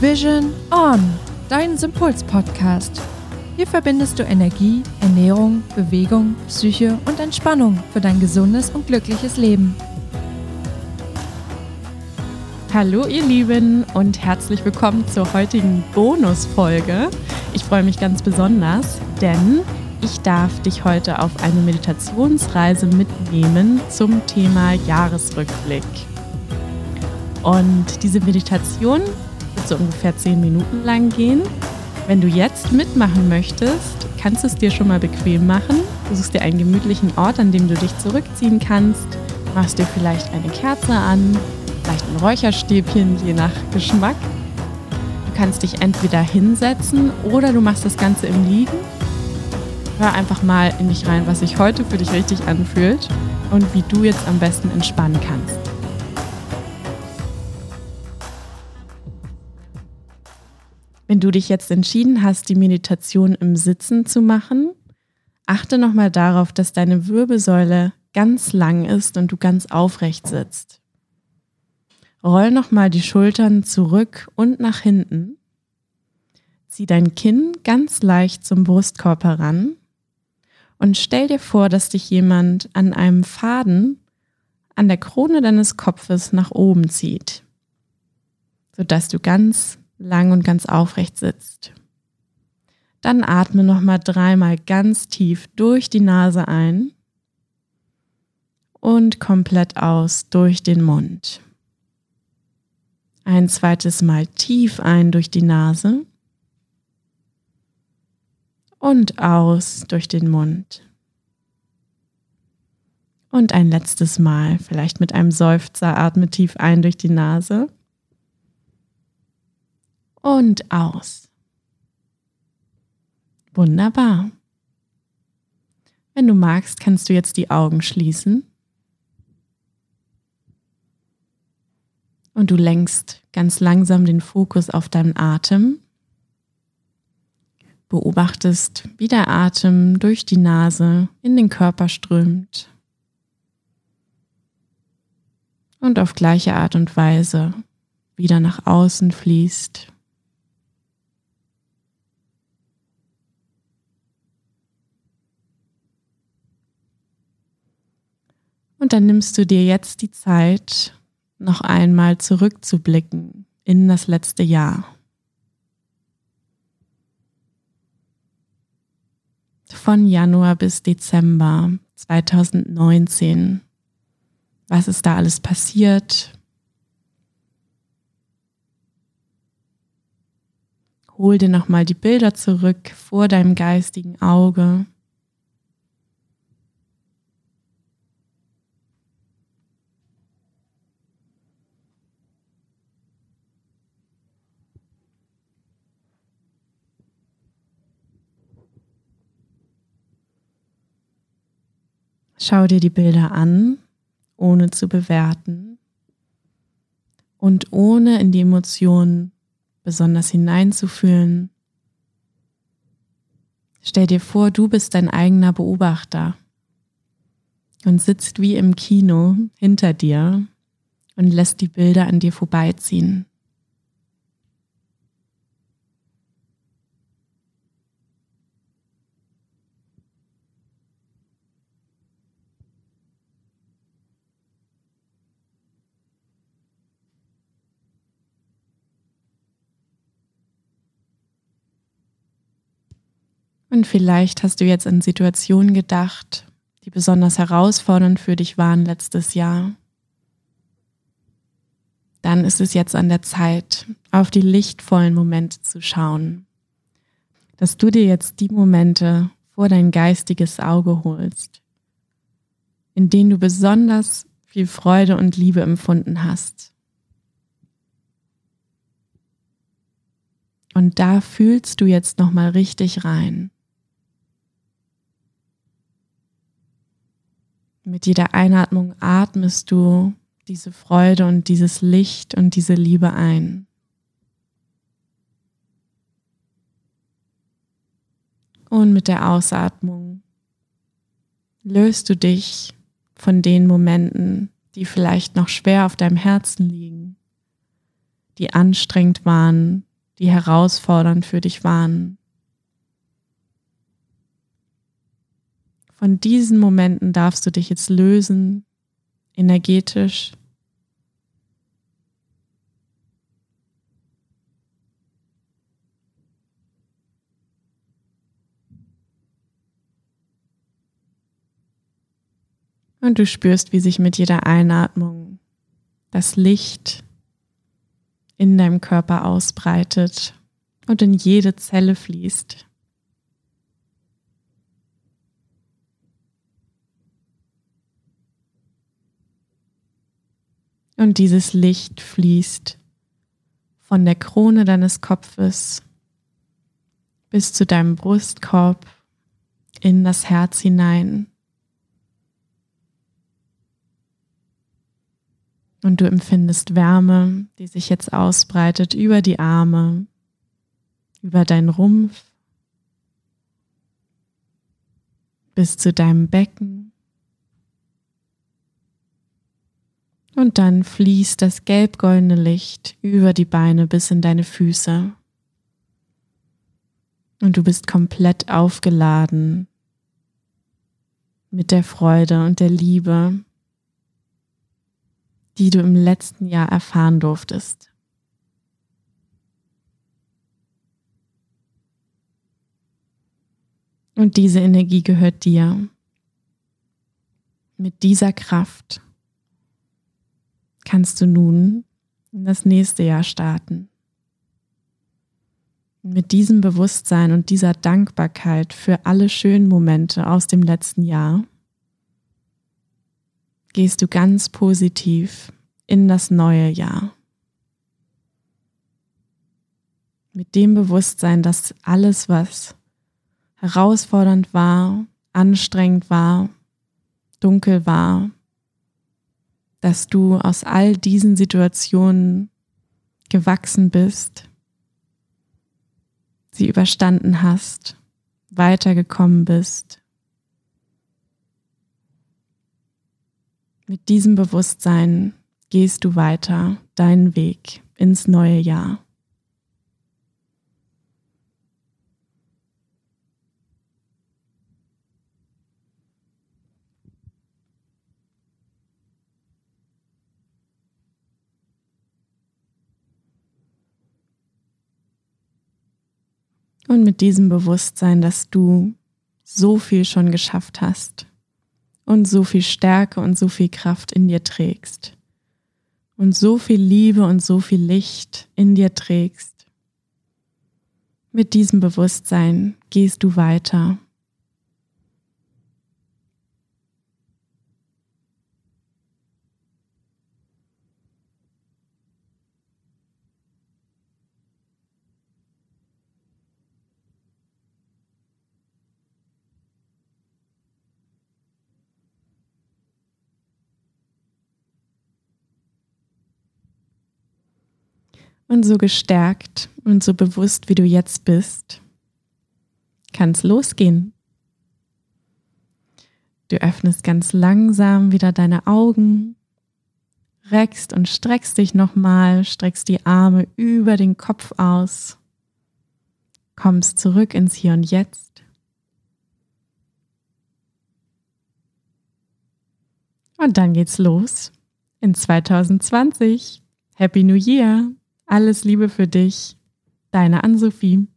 Vision On, dein Sympuls-Podcast. Hier verbindest du Energie, Ernährung, Bewegung, Psyche und Entspannung für dein gesundes und glückliches Leben. Hallo ihr Lieben und herzlich willkommen zur heutigen Bonusfolge. Ich freue mich ganz besonders, denn ich darf dich heute auf eine Meditationsreise mitnehmen zum Thema Jahresrückblick. Und diese Meditation so ungefähr zehn Minuten lang gehen. Wenn du jetzt mitmachen möchtest, kannst du es dir schon mal bequem machen. Du suchst dir einen gemütlichen Ort, an dem du dich zurückziehen kannst, machst dir vielleicht eine Kerze an, vielleicht ein Räucherstäbchen, je nach Geschmack. Du kannst dich entweder hinsetzen oder du machst das Ganze im Liegen hör einfach mal in dich rein, was sich heute für dich richtig anfühlt und wie du jetzt am besten entspannen kannst. Wenn du dich jetzt entschieden hast, die Meditation im Sitzen zu machen, achte nochmal darauf, dass deine Wirbelsäule ganz lang ist und du ganz aufrecht sitzt. Roll nochmal die Schultern zurück und nach hinten. Zieh dein Kinn ganz leicht zum Brustkorb heran und stell dir vor, dass dich jemand an einem Faden an der Krone deines Kopfes nach oben zieht, sodass du ganz lang und ganz aufrecht sitzt. Dann atme nochmal dreimal ganz tief durch die Nase ein und komplett aus durch den Mund. Ein zweites Mal tief ein durch die Nase und aus durch den Mund. Und ein letztes Mal, vielleicht mit einem Seufzer, atme tief ein durch die Nase und aus. Wunderbar. Wenn du magst, kannst du jetzt die Augen schließen. Und du lenkst ganz langsam den Fokus auf deinen Atem beobachtest, wie der Atem durch die Nase in den Körper strömt und auf gleiche Art und Weise wieder nach außen fließt. Und dann nimmst du dir jetzt die Zeit, noch einmal zurückzublicken in das letzte Jahr. von Januar bis Dezember 2019. Was ist da alles passiert? Hol dir nochmal die Bilder zurück vor deinem geistigen Auge. Schau dir die Bilder an, ohne zu bewerten und ohne in die Emotionen besonders hineinzufühlen. Stell dir vor, du bist dein eigener Beobachter und sitzt wie im Kino hinter dir und lässt die Bilder an dir vorbeiziehen. Und vielleicht hast du jetzt an Situationen gedacht, die besonders herausfordernd für dich waren letztes Jahr. Dann ist es jetzt an der Zeit, auf die lichtvollen Momente zu schauen. Dass du dir jetzt die Momente vor dein geistiges Auge holst, in denen du besonders viel Freude und Liebe empfunden hast. Und da fühlst du jetzt nochmal richtig rein. Mit jeder Einatmung atmest du diese Freude und dieses Licht und diese Liebe ein. Und mit der Ausatmung löst du dich von den Momenten, die vielleicht noch schwer auf deinem Herzen liegen, die anstrengend waren, die herausfordernd für dich waren. Von diesen Momenten darfst du dich jetzt lösen, energetisch. Und du spürst, wie sich mit jeder Einatmung das Licht in deinem Körper ausbreitet und in jede Zelle fließt. Und dieses Licht fließt von der Krone deines Kopfes bis zu deinem Brustkorb in das Herz hinein. Und du empfindest Wärme, die sich jetzt ausbreitet über die Arme, über deinen Rumpf, bis zu deinem Becken. Und dann fließt das gelb-goldene Licht über die Beine bis in deine Füße. Und du bist komplett aufgeladen mit der Freude und der Liebe, die du im letzten Jahr erfahren durftest. Und diese Energie gehört dir. Mit dieser Kraft kannst du nun in das nächste Jahr starten. Mit diesem Bewusstsein und dieser Dankbarkeit für alle schönen Momente aus dem letzten Jahr gehst du ganz positiv in das neue Jahr. Mit dem Bewusstsein, dass alles, was herausfordernd war, anstrengend war, dunkel war, dass du aus all diesen Situationen gewachsen bist, sie überstanden hast, weitergekommen bist Mit diesem Bewusstsein gehst du weiter deinen Weg ins neue Jahr. Und mit diesem Bewusstsein, dass du so viel schon geschafft hast, und so viel Stärke und so viel Kraft in dir trägst und so viel Liebe und so viel Licht in dir trägst. Mit diesem Bewusstsein gehst du weiter Und so gestärkt und so bewusst, wie du jetzt bist, kann es losgehen. Du öffnest ganz langsam wieder deine Augen, reckst und streckst dich nochmal, streckst die Arme über den Kopf aus, kommst zurück ins Hier und Jetzt. Und dann geht's los in 2020. Happy New Year! Alles Liebe für dich, deine Ann-Sophie.